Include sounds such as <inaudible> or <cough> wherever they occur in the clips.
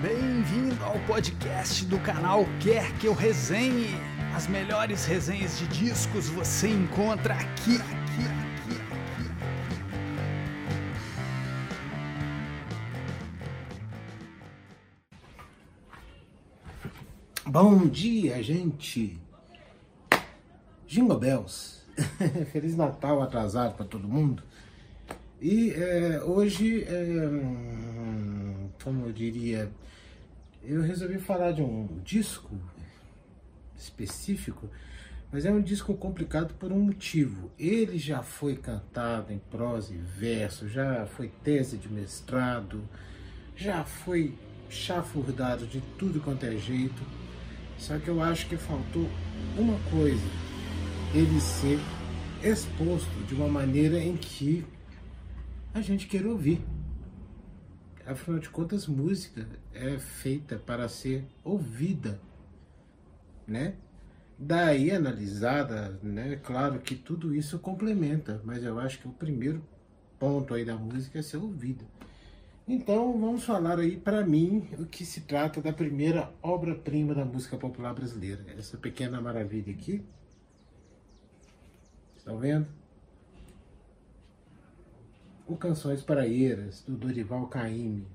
Bem-vindo ao podcast do canal Quer Que Eu Resenhe. As melhores resenhas de discos você encontra aqui, aqui, aqui, aqui. Bom dia, gente! Jingle Bells! <laughs> Feliz Natal atrasado para todo mundo. E é, hoje, é, hum, como eu diria, eu resolvi falar de um disco específico, mas é um disco complicado por um motivo. Ele já foi cantado em prosa e verso, já foi tese de mestrado, já foi chafurdado de tudo quanto é jeito. Só que eu acho que faltou uma coisa: ele ser exposto de uma maneira em que a gente queira ouvir. Afinal de contas, música é feita para ser ouvida, né? Daí analisada, né? Claro que tudo isso complementa, mas eu acho que o primeiro ponto aí da música é ser ouvida. Então vamos falar aí para mim o que se trata da primeira obra-prima da música popular brasileira, essa pequena maravilha aqui. Estão vendo? O Canções Paraeiras, do Dorival Caymmi.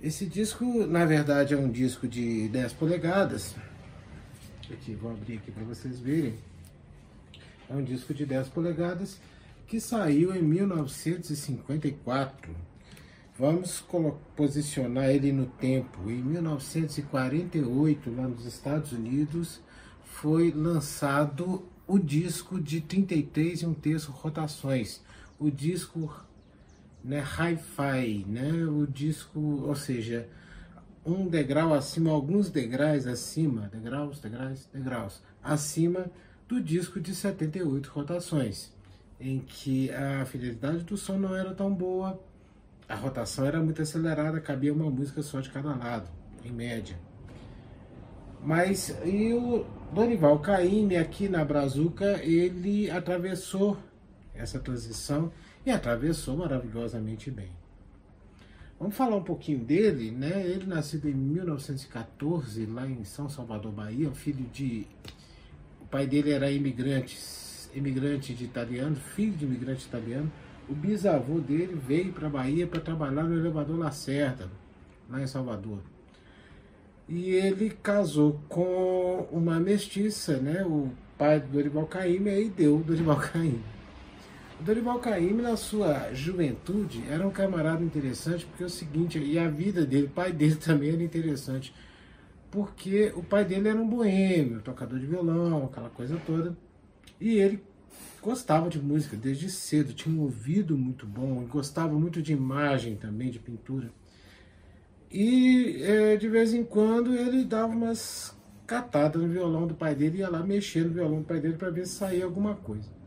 Esse disco, na verdade, é um disco de 10 polegadas. Aqui, vou abrir aqui para vocês verem. É um disco de 10 polegadas que saiu em 1954. Vamos posicionar ele no tempo. Em 1948, lá nos Estados Unidos, foi lançado o disco de 33 e um terço rotações, o disco né, hi-fi, né, o disco, ou seja, um degrau acima, alguns degraus acima, degraus, degraus, degraus, acima do disco de 78 rotações, em que a fidelidade do som não era tão boa, a rotação era muito acelerada, cabia uma música só de cada lado, em média. Mas e o Dorival Caymmi aqui na Brazuca, ele atravessou essa transição e atravessou maravilhosamente bem. Vamos falar um pouquinho dele, né? Ele nascido em 1914 lá em São Salvador, Bahia, filho de o pai dele era imigrante, imigrante de italiano, filho de imigrante italiano. O bisavô dele veio para Bahia para trabalhar no elevador Lacerda, lá em Salvador. E ele casou com uma mestiça, né? O pai do Dorival Caymmi, aí deu o Dorival Caymmi. Dorival Caymmi, na sua juventude, era um camarada interessante, porque é o seguinte, e a vida dele, o pai dele <laughs> também era interessante, porque o pai dele era um boêmio, tocador de violão, aquela coisa toda, e ele gostava de música desde cedo, tinha um ouvido muito bom, gostava muito de imagem também, de pintura. E é, de vez em quando ele dava umas catadas no violão do pai dele, ia lá mexer no violão do pai dele para ver se saía alguma coisa.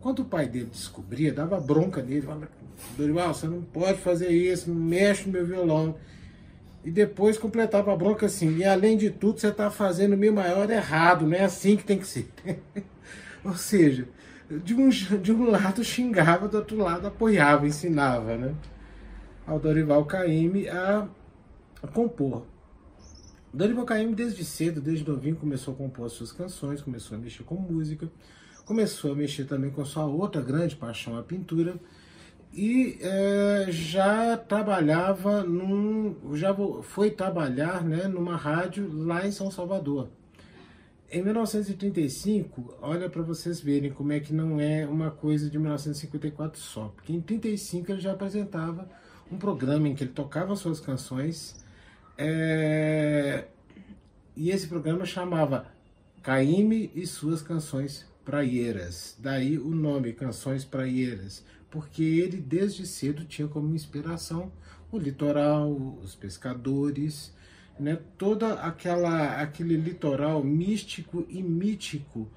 Quando o pai dele descobria, dava bronca nele, falava, Dorival, você não pode fazer isso, não mexe no meu violão. E depois completava a bronca assim, e além de tudo, você está fazendo o meu maior errado, não é assim que tem que ser. <laughs> Ou seja, de um, de um lado xingava, do outro lado apoiava, ensinava, né? Ao Dorival Caymmi a a compor. Dorival Caymmi desde cedo, desde novinho, começou a compor as suas canções, começou a mexer com música, começou a mexer também com sua outra grande paixão, a pintura, e é, já trabalhava num, já foi trabalhar né, numa rádio lá em São Salvador. Em 1935, olha para vocês verem como é que não é uma coisa de 1954 só, porque em 35 ele já apresentava um programa em que ele tocava suas canções é... E esse programa chamava Caíme e suas canções praieiras. Daí o nome Canções Praieiras, porque ele desde cedo tinha como inspiração o litoral, os pescadores, né? Toda aquela aquele litoral místico e mítico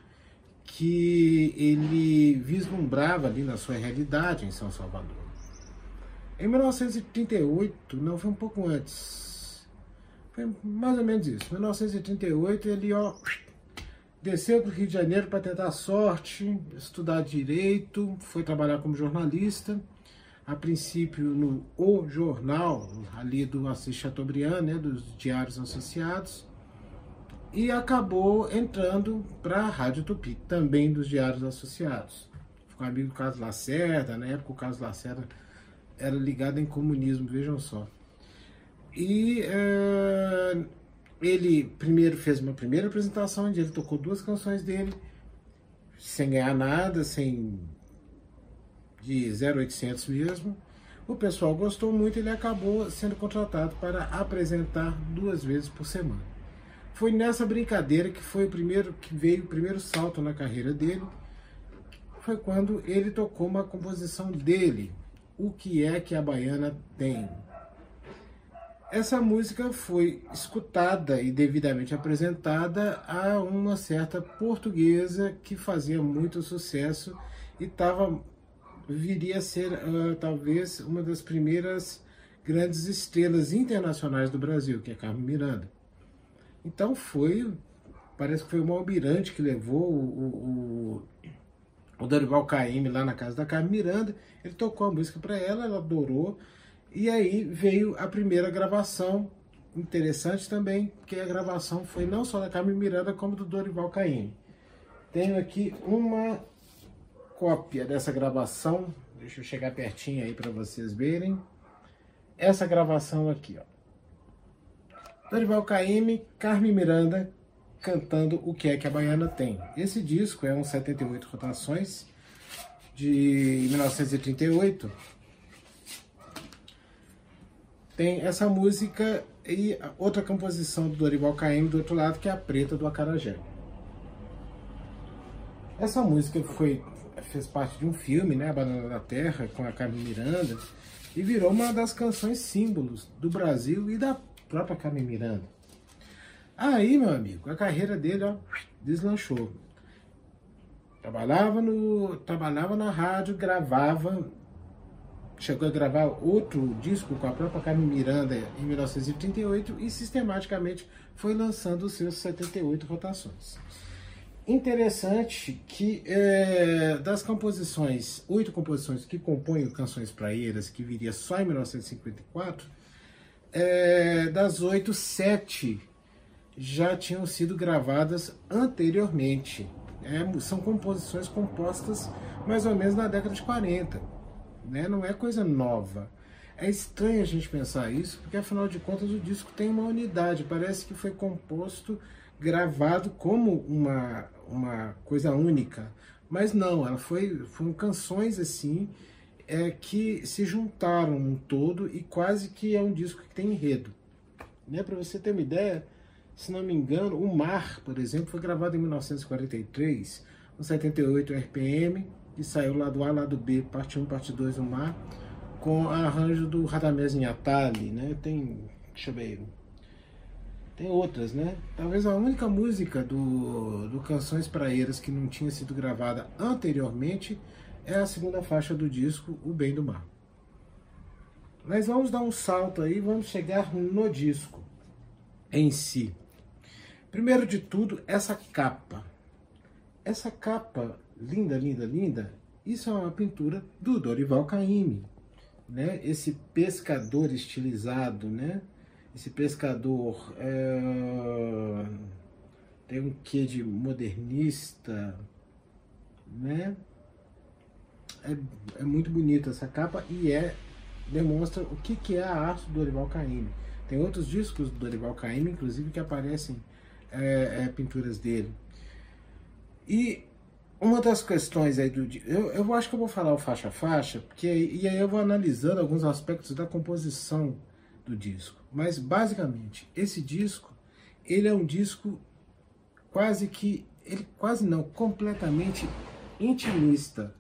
que ele vislumbrava ali na sua realidade em São Salvador. Em 1938, não foi um pouco antes, foi mais ou menos isso. Em 1938 ele ó, desceu para o Rio de Janeiro para tentar sorte, estudar direito, foi trabalhar como jornalista. a princípio no O Jornal, ali do Assis Chateaubriand, né, dos Diários Associados, e acabou entrando para a Rádio Tupi, também dos Diários Associados. Ficou amigo do Carlos Lacerda, na época o Carlos Lacerda era ligado em comunismo, vejam só. E uh, ele primeiro fez uma primeira apresentação, onde ele tocou duas canções dele, sem ganhar nada, sem de 0800 mesmo. O pessoal gostou muito e ele acabou sendo contratado para apresentar duas vezes por semana. Foi nessa brincadeira que foi o primeiro que veio o primeiro salto na carreira dele. Foi quando ele tocou uma composição dele, O que é que a baiana tem? Essa música foi escutada e devidamente apresentada a uma certa portuguesa que fazia muito sucesso e estava viria a ser uh, talvez uma das primeiras grandes estrelas internacionais do Brasil, que é Carmen Miranda. Então foi, parece que foi o Almirante que levou o, o, o Dorival Caymmi lá na casa da Carmen Miranda, ele tocou a música para ela, ela adorou, e aí veio a primeira gravação, interessante também, que a gravação foi não só da Carmen Miranda, como do Dorival Caymmi. Tenho aqui uma cópia dessa gravação, deixa eu chegar pertinho aí para vocês verem. Essa gravação aqui, ó. Dorival Caymmi, Carmen Miranda cantando O Que É Que a Baiana Tem. Esse disco é um 78 rotações de 1938 tem essa música e outra composição do Dorival Caymmi do outro lado, que é a Preta do Acarajé. Essa música foi, fez parte de um filme, né, A Banana da Terra, com a Carmen Miranda, e virou uma das canções símbolos do Brasil e da própria Carmen Miranda. Aí, meu amigo, a carreira dele ó, deslanchou. Trabalhava, no, trabalhava na rádio, gravava chegou a gravar outro disco com a própria Carmen Miranda em 1938 e sistematicamente foi lançando os seus 78 rotações. Interessante que é, das composições, oito composições que compõem Canções Praeiras, que viria só em 1954, é, das oito, sete já tinham sido gravadas anteriormente. É, são composições compostas mais ou menos na década de 40 né? não é coisa nova. É estranho a gente pensar isso, porque afinal de contas o disco tem uma unidade, parece que foi composto, gravado como uma, uma coisa única. Mas não, ela foi, foram canções assim é, que se juntaram um todo e quase que é um disco que tem enredo. Né? Para você ter uma ideia, se não me engano, O Mar, por exemplo, foi gravado em 1943, com 78 RPM, que saiu lá do A, lá do B, parte 1, parte 2 do mar, com arranjo do Radamés Atali, né? Tem, deixa eu ver, tem outras, né? Talvez a única música do, do Canções Praeiras que não tinha sido gravada anteriormente é a segunda faixa do disco, O Bem do Mar. Mas vamos dar um salto aí, vamos chegar no disco em si. Primeiro de tudo, essa capa. Essa capa linda, linda, linda, isso é uma pintura do Dorival Caymmi, né? Esse pescador estilizado, né? Esse pescador é... tem um quê de modernista, né? É, é muito bonita essa capa e é demonstra o que, que é a arte do Dorival Caymmi. Tem outros discos do Dorival Caymmi, inclusive, que aparecem é, é, pinturas dele. E uma das questões aí do eu, eu acho que eu vou falar o faixa a faixa, porque e aí eu vou analisando alguns aspectos da composição do disco. Mas basicamente, esse disco, ele é um disco quase que ele quase não, completamente intimista.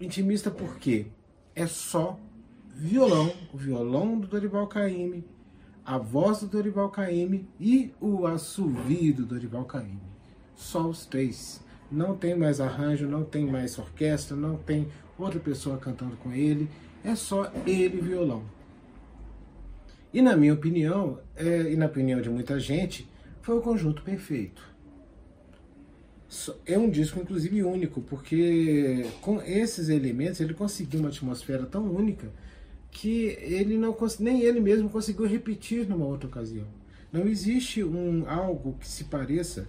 Intimista porque é só violão, o violão do Dorival Caymmi, a voz do Dorival Caymmi e o assovio do Dorival Caymmi só os três. Não tem mais arranjo, não tem mais orquestra, não tem outra pessoa cantando com ele, é só ele violão. E na minha opinião, é, e na opinião de muita gente, foi o conjunto perfeito. É um disco, inclusive, único, porque com esses elementos ele conseguiu uma atmosfera tão única que ele não nem ele mesmo conseguiu repetir numa outra ocasião. Não existe um algo que se pareça.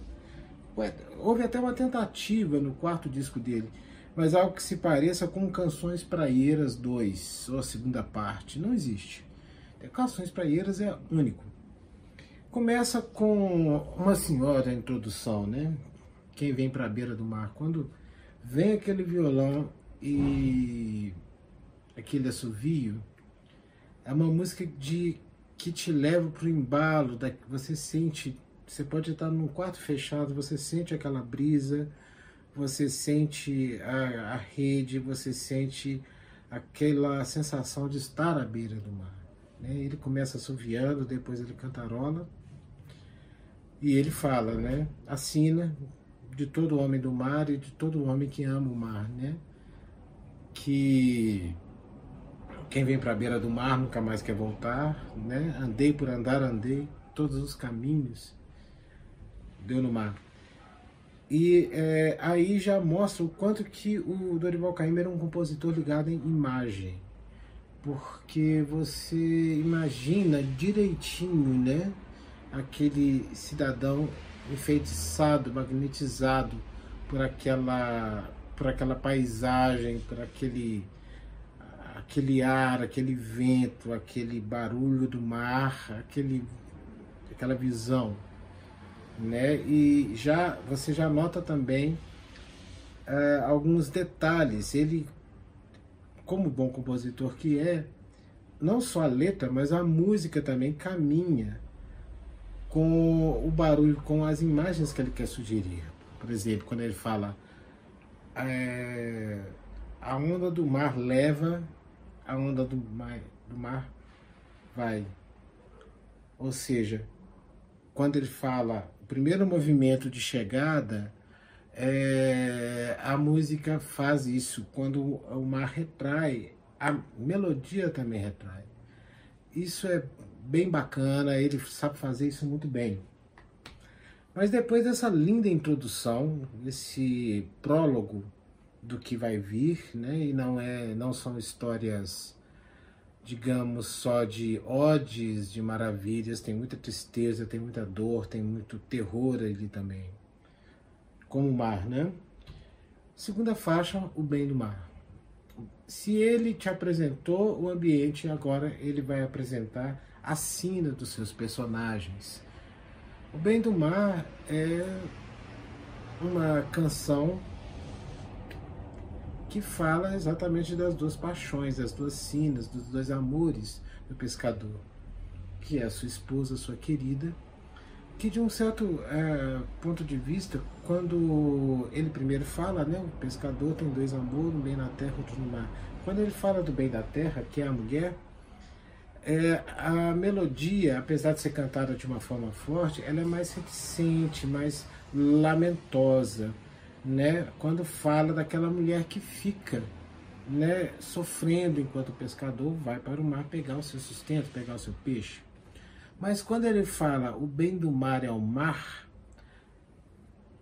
Houve até uma tentativa no quarto disco dele, mas algo que se pareça com Canções Praieiras 2, ou a segunda parte. Não existe. Canções Praieiras é único. Começa com uma senhora a introdução, né? Quem vem para a beira do mar. Quando vem aquele violão e aquele assovio, é uma música de que te leva para o embalo, da, você sente, você pode estar num quarto fechado, você sente aquela brisa, você sente a, a rede, você sente aquela sensação de estar à beira do mar. Né? Ele começa assoviando, depois ele cantarola e ele fala, né? Assina de todo homem do mar e de todo homem que ama o mar, né? Que quem vem para a beira do mar nunca mais quer voltar, né? Andei por andar, andei, todos os caminhos deu no mar. E é, aí já mostra o quanto que o Dorival Caymmi era um compositor ligado em imagem, porque você imagina direitinho, né? Aquele cidadão enfeitiçado, magnetizado por aquela, por aquela paisagem, por aquele aquele ar, aquele vento, aquele barulho do mar, aquele, aquela visão, né? E já você já nota também uh, alguns detalhes. Ele, como bom compositor que é, não só a letra, mas a música também caminha com o barulho, com as imagens que ele quer sugerir. Por exemplo, quando ele fala é, a onda do mar leva a onda do mar, do mar vai. Ou seja, quando ele fala primeiro movimento de chegada, é, a música faz isso. Quando o mar retrai, a melodia também retrai. Isso é bem bacana, ele sabe fazer isso muito bem. Mas depois dessa linda introdução, esse prólogo do que vai vir, né? E não é, não são histórias, digamos, só de odes, de maravilhas. Tem muita tristeza, tem muita dor, tem muito terror ali também, como o mar, né? Segunda faixa, o bem do mar. Se ele te apresentou o ambiente, agora ele vai apresentar a sina dos seus personagens. O Bem do Mar é uma canção que fala exatamente das duas paixões, das duas sinas, dos dois amores do pescador, que é a sua esposa, sua querida, que de um certo é, ponto de vista, quando ele primeiro fala, né, o pescador tem dois amores, um bem na terra, outro no mar. Quando ele fala do bem da terra, que é a mulher, é, a melodia, apesar de ser cantada de uma forma forte, ela é mais reticente, mais lamentosa né, quando fala daquela mulher que fica né, sofrendo enquanto o pescador vai para o mar pegar o seu sustento, pegar o seu peixe. Mas quando ele fala o bem do mar é o mar,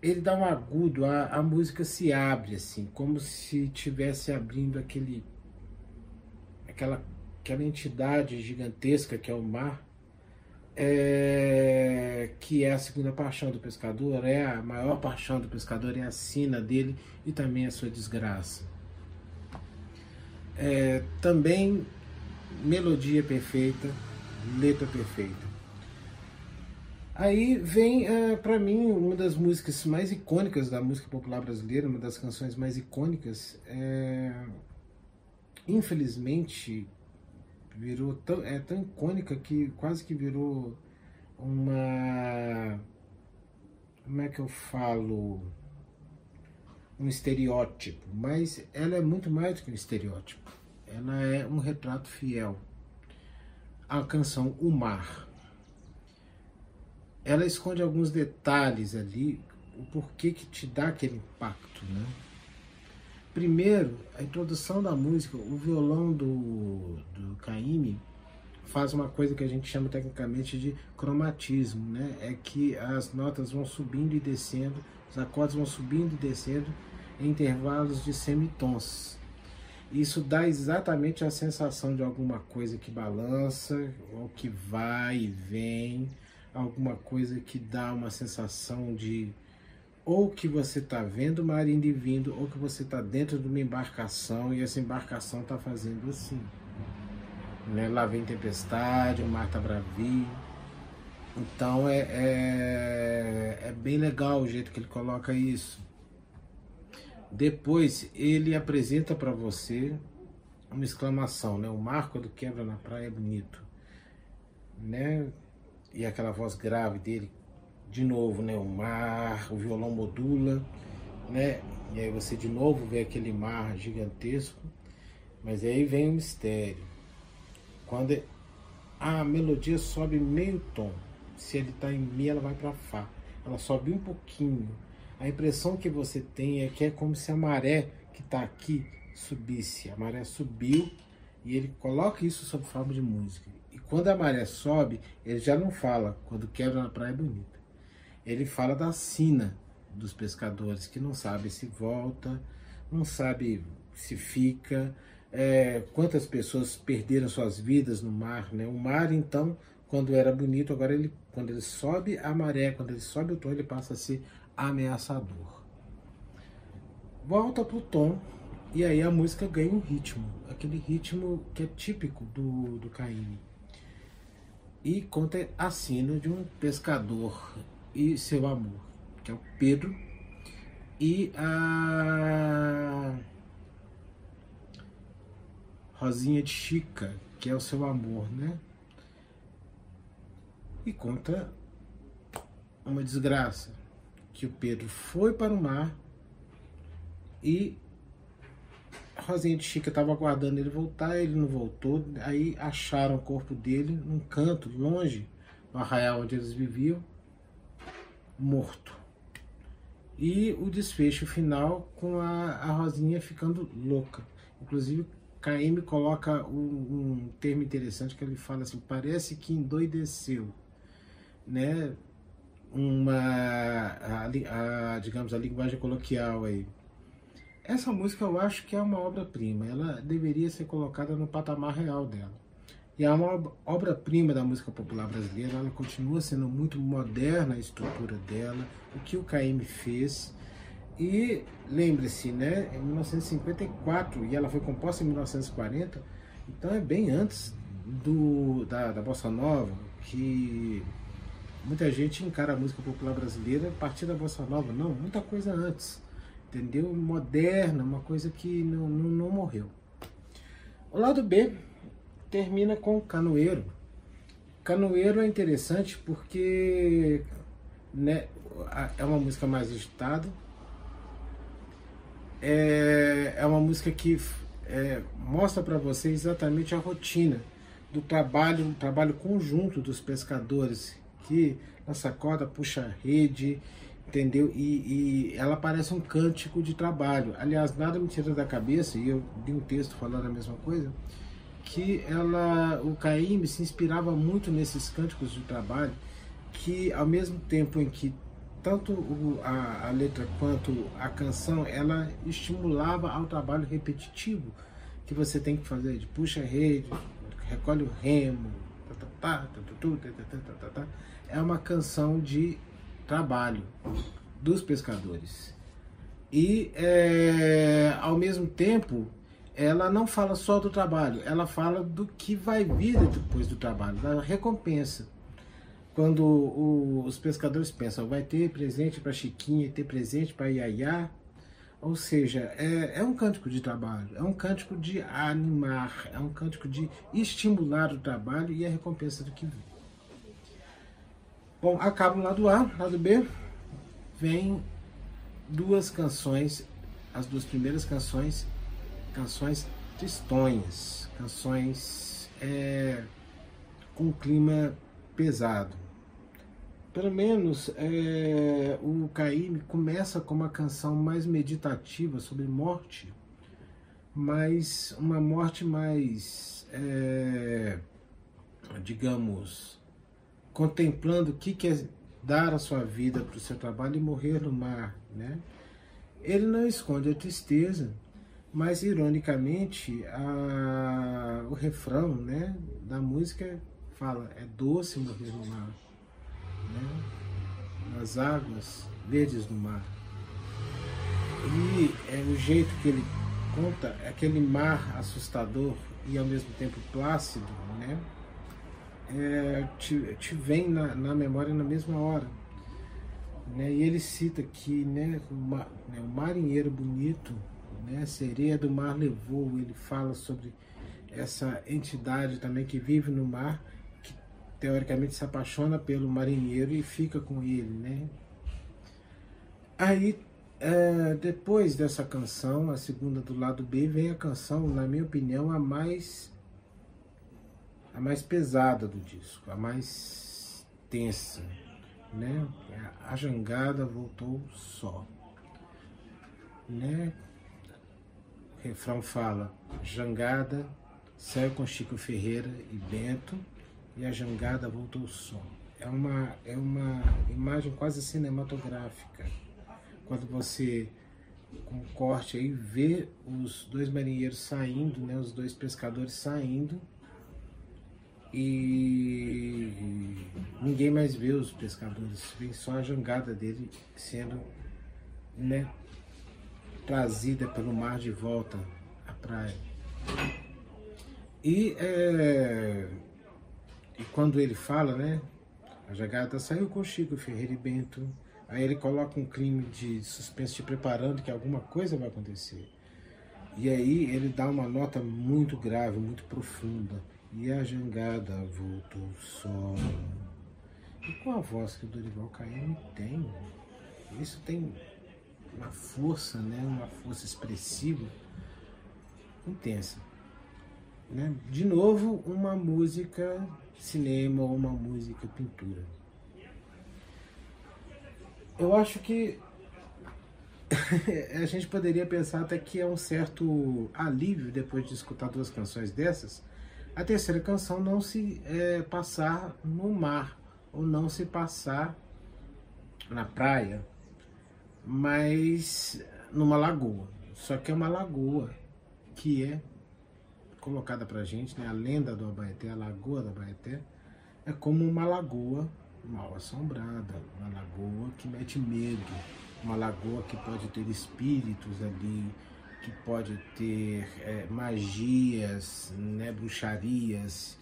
ele dá um agudo, a, a música se abre assim, como se tivesse abrindo aquele aquela aquela entidade gigantesca que é o mar é, que é a segunda paixão do pescador, é a maior paixão do pescador, é a sina dele e também a sua desgraça. É, também melodia perfeita, letra perfeita. Aí vem é, para mim uma das músicas mais icônicas da música popular brasileira, uma das canções mais icônicas. É, infelizmente, virou tão, é tão icônica que quase que virou uma como é que eu falo um estereótipo, mas ela é muito mais do que um estereótipo. Ela é um retrato fiel. A canção O Mar. Ela esconde alguns detalhes ali, o porquê que te dá aquele impacto, né? Primeiro, a introdução da música, o violão do, do faz uma coisa que a gente chama tecnicamente de cromatismo, né? É que as notas vão subindo e descendo Os acordes vão subindo e descendo em intervalos de semitons. Isso dá exatamente a sensação de alguma coisa que balança, ou que vai e vem, alguma coisa que dá uma sensação de ou que você está vendo o mar e vindo, ou que você está dentro de uma embarcação e essa embarcação está fazendo assim. Né? Lá vem tempestade, o mar está bravio. Então é, é, é bem legal o jeito que ele coloca isso. Depois ele apresenta para você uma exclamação, né? O mar quando quebra na praia é bonito, né? E aquela voz grave dele, de novo, né? O mar, o violão modula, né? E aí você de novo vê aquele mar gigantesco, mas aí vem o mistério. Quando a melodia sobe meio tom, se ele está em mi, ela vai para fá. Ela sobe um pouquinho a impressão que você tem é que é como se a maré que está aqui subisse. A maré subiu e ele coloca isso sob forma de música. E quando a maré sobe, ele já não fala quando quebra na praia bonita. Ele fala da sina dos pescadores que não sabe se volta, não sabe se fica, é, quantas pessoas perderam suas vidas no mar. Né? O mar, então, quando era bonito, agora ele, quando ele sobe a maré, quando ele sobe o tom, ele passa a ser ameaçador. Volta pro tom e aí a música ganha um ritmo, aquele ritmo que é típico do, do Caim. E conta a cena de um pescador e seu amor, que é o Pedro, e a Rosinha de Chica, que é o seu amor, né? E conta uma desgraça que o Pedro foi para o mar e Rosinha de Chica estava aguardando ele voltar, ele não voltou. Aí acharam o corpo dele num canto, longe do arraial onde eles viviam, morto. E o desfecho final com a, a Rosinha ficando louca. Inclusive, KM coloca um, um termo interessante que ele fala assim: parece que endoideceu. Né? uma, a, a, digamos, a linguagem coloquial aí. Essa música eu acho que é uma obra-prima, ela deveria ser colocada no patamar real dela. E é uma obra-prima da música popular brasileira, ela continua sendo muito moderna a estrutura dela, o que o KM fez. E lembre-se, né, em 1954, e ela foi composta em 1940, então é bem antes do, da, da Bossa Nova, que Muita gente encara a música popular brasileira a partir da bossa nova. Não, muita coisa antes. Entendeu? Moderna, uma coisa que não, não, não morreu. O lado B termina com Canoeiro. Canoeiro é interessante porque né, é uma música mais agitada. É, é uma música que é, mostra para você exatamente a rotina do trabalho, um trabalho conjunto dos pescadores aqui, nossa corda puxa rede, entendeu? E, e, ela parece um cântico de trabalho. Aliás, nada me tira da cabeça, e eu li um texto falando a mesma coisa, que ela, o Caim se inspirava muito nesses cânticos de trabalho, que ao mesmo tempo em que tanto a, a letra quanto a canção, ela estimulava ao trabalho repetitivo que você tem que fazer, de puxa rede, recolhe o remo, tá, tá, tá, tá, é uma canção de trabalho dos pescadores. E é, ao mesmo tempo, ela não fala só do trabalho, ela fala do que vai vir depois do trabalho, da recompensa. Quando o, os pescadores pensam, vai ter presente para Chiquinha, ter presente para Iaiá, ou seja, é, é um cântico de trabalho, é um cântico de animar, é um cântico de estimular o trabalho e a recompensa do que vem. Bom, acaba o lado A, lado B, vem duas canções, as duas primeiras canções, canções tristonhas, canções é, com clima pesado. Pelo menos é, o Caíme começa com uma canção mais meditativa sobre morte, mas uma morte mais, é, digamos, contemplando o que, é dar a sua vida para o seu trabalho e morrer no mar, né? Ele não esconde a tristeza, mas ironicamente a, o refrão, né, da música fala é doce morrer no mar, né? Nas águas verdes do mar. E é o jeito que ele conta, é aquele mar assustador e ao mesmo tempo plácido, né? É, te, te vem na, na memória na mesma hora. Né? E ele cita que né, né, o marinheiro bonito, né, sereia do mar levou, ele fala sobre essa entidade também que vive no mar, que teoricamente se apaixona pelo marinheiro e fica com ele. Né? Aí é, depois dessa canção, a segunda do lado B, vem a canção, na minha opinião, a mais a mais pesada do disco, a mais tensa, né? A jangada voltou só, né? O refrão fala: jangada saiu com Chico Ferreira e Bento e a jangada voltou só. É uma é uma imagem quase cinematográfica quando você com corte aí vê os dois marinheiros saindo, né, os dois pescadores saindo e ninguém mais vê os pescadores, vem só a jangada dele sendo né, trazida pelo mar de volta à praia. E, é, e quando ele fala, né, a jangada saiu com Chico Ferreira e Bento Aí ele coloca um crime de suspense te preparando que alguma coisa vai acontecer. E aí ele dá uma nota muito grave, muito profunda. E a jangada voltou só. E com a voz que o Dorival Caymmi tem, isso tem uma força, né? uma força expressiva intensa. Né? De novo, uma música cinema ou uma música pintura eu acho que <laughs> a gente poderia pensar até que é um certo alívio depois de escutar duas canções dessas, a terceira canção não se é, passar no mar ou não se passar na praia, mas numa lagoa. Só que é uma lagoa que é colocada pra gente, né? A lenda do Abaeté, a lagoa do Abaeté, é como uma lagoa mal assombrada, uma lagoa que mete medo, uma lagoa que pode ter espíritos ali, que pode ter é, magias, né, bruxarias.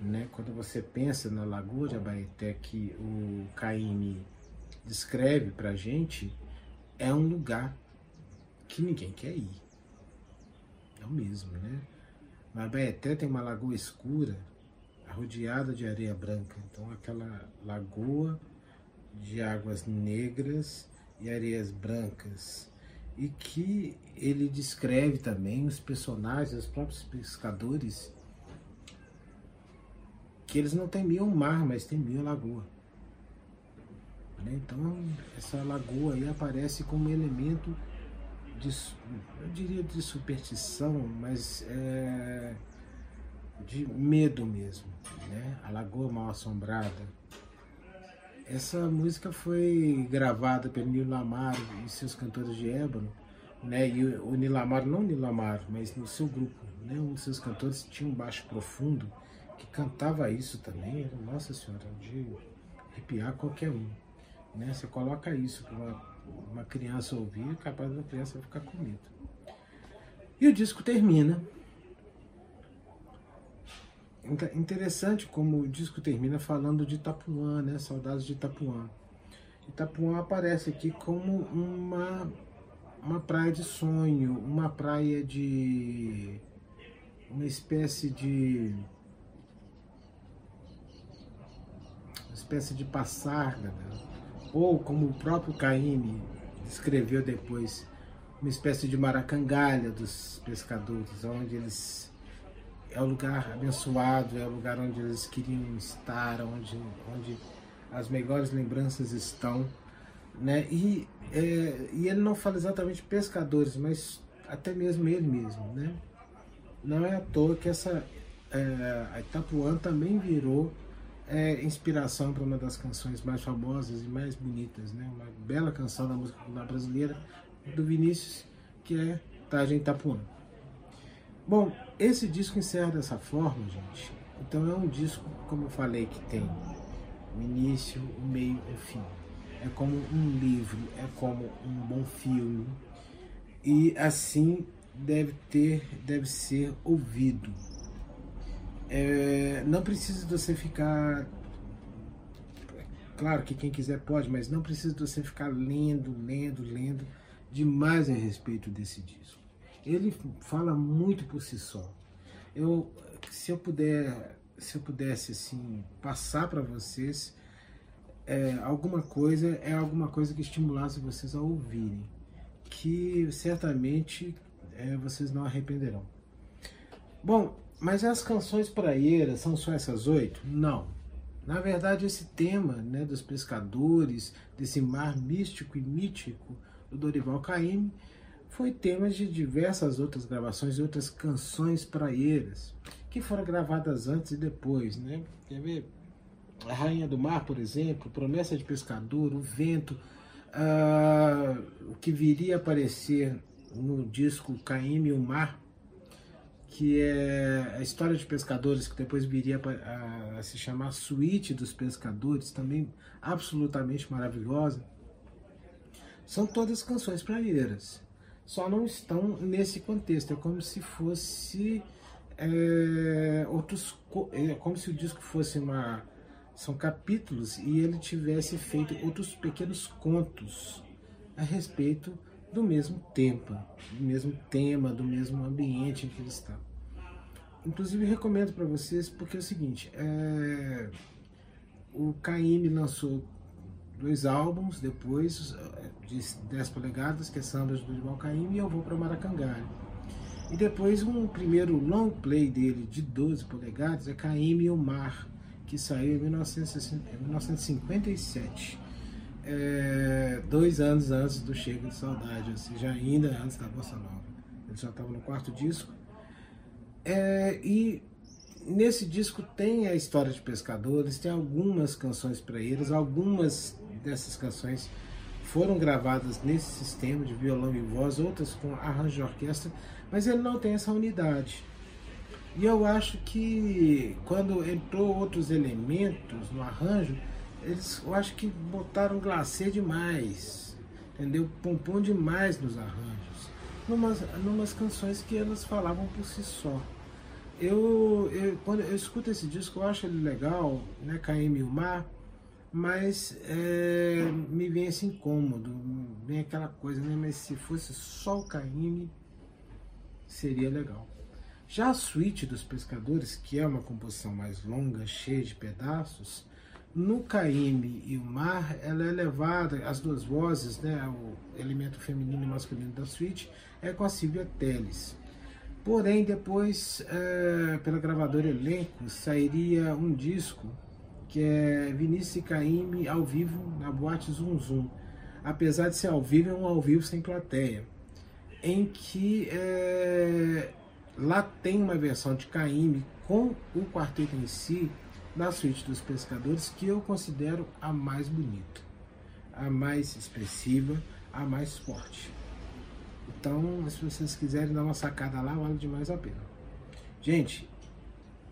Né? Quando você pensa na Lagoa de Abaeté que o Caíme descreve para gente, é um lugar que ninguém quer ir. É o mesmo, né? Na Abaeté tem uma lagoa escura rodeada de areia branca. Então, aquela lagoa de águas negras e areias brancas. E que ele descreve também os personagens, os próprios pescadores, que eles não temiam o mar, mas temiam a lagoa. Né? Então, essa lagoa aí aparece como elemento de, eu diria de superstição, mas é, de medo mesmo, né? A Lagoa Mal Assombrada. Essa música foi gravada pelo Nilo Amaro e seus cantores de ébano, né? E o Nilo Amaro, não o Nilo Amaro, mas no seu grupo, né? Um dos seus cantores tinha um baixo profundo que cantava isso também. Nossa senhora, de arrepiar qualquer um, né? Você coloca isso para uma, uma criança ouvir, é capaz da criança ficar com medo. E o disco termina Interessante como o disco termina falando de Itapuã, né? Saudades de Itapuã. Itapuã aparece aqui como uma, uma praia de sonho, uma praia de. uma espécie de. uma espécie de passarga, né? Ou como o próprio Caíme descreveu depois, uma espécie de maracangalha dos pescadores, onde eles é o lugar abençoado, é o lugar onde eles queriam estar, onde, onde as melhores lembranças estão. Né? E, é, e ele não fala exatamente pescadores, mas até mesmo ele mesmo. Né? Não é à toa que essa, é, a Itapuã também virou é inspiração para uma das canções mais famosas e mais bonitas, né? Uma bela canção da música popular brasileira do Vinícius, que é em Itapuã. Bom, esse disco encerra dessa forma, gente. Então é um disco, como eu falei, que tem o início, o meio e o fim. É como um livro, é como um bom filme. E assim deve ter, deve ser ouvido. É, não precisa você ficar. Claro que quem quiser pode, mas não precisa você ficar lendo, lendo, lendo demais a respeito desse disco. Ele fala muito por si só. Eu, se eu puder, se eu pudesse assim passar para vocês é, alguma coisa, é alguma coisa que estimulasse vocês a ouvirem, que certamente é, vocês não arrependerão. Bom, mas as canções praieiras são só essas oito? Não. Na verdade, esse tema né, dos pescadores, desse mar místico e mítico do Dorival Caymmi, foi tema de diversas outras gravações e outras canções praieiras, que foram gravadas antes e depois. Né? Quer ver? A Rainha do Mar, por exemplo, Promessa de Pescador, O Vento, uh, o que viria a aparecer no disco Caíme e o Mar, que é a história de pescadores, que depois viria a, a, se chamar Suíte dos Pescadores, também absolutamente maravilhosa. São todas canções praieiras, só não estão nesse contexto. É como se fosse é, outros, é como se o disco fosse uma são capítulos e ele tivesse feito outros pequenos contos a respeito do mesmo tempo, do mesmo tema, do mesmo ambiente em que ele está. Inclusive recomendo para vocês porque é o seguinte, é... o Caíme lançou dois álbuns depois de 10 polegadas, que é Sambas do Dorival Caíme, e eu vou para Maracangá. E depois um primeiro long play dele de 12 polegadas é Caíme e o Mar, que saiu em 1957 é, dois anos antes do Chega de Saudade, ou seja, ainda antes da Bossa Nova. Ele já estava no quarto disco. É, e nesse disco tem a história de pescadores, tem algumas canções para eles, algumas dessas canções foram gravadas nesse sistema de violão e voz, outras com arranjo de orquestra, mas ele não tem essa unidade. E eu acho que quando entrou outros elementos no arranjo, eles, eu acho que botaram glacê demais, entendeu? Pompom demais nos arranjos, numas, numas canções que elas falavam por si só. Eu, eu, quando eu escuto esse disco, eu acho ele legal, né? KM e o Mar, mas é, me vem esse incômodo, vem aquela coisa, né? Mas se fosse só o KM, seria legal. Já a suíte dos pescadores, que é uma composição mais longa, cheia de pedaços, no Caíme e o Mar, ela é levada, as duas vozes, né, o elemento feminino e masculino da suíte, é com a Silvia Teles. Porém, depois, é, pela gravadora Elenco, sairia um disco que é Vinícius e Caíme ao vivo na boate Zum Zum. Apesar de ser ao vivo, é um ao vivo sem plateia. Em que é, lá tem uma versão de Caíme com o quarteto em si, da suíte dos pescadores, que eu considero a mais bonita, a mais expressiva, a mais forte. Então, se vocês quiserem dar uma sacada lá, vale demais a pena. Gente,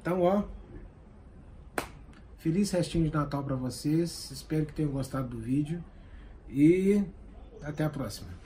então ó, feliz restinho de Natal para vocês. Espero que tenham gostado do vídeo e até a próxima.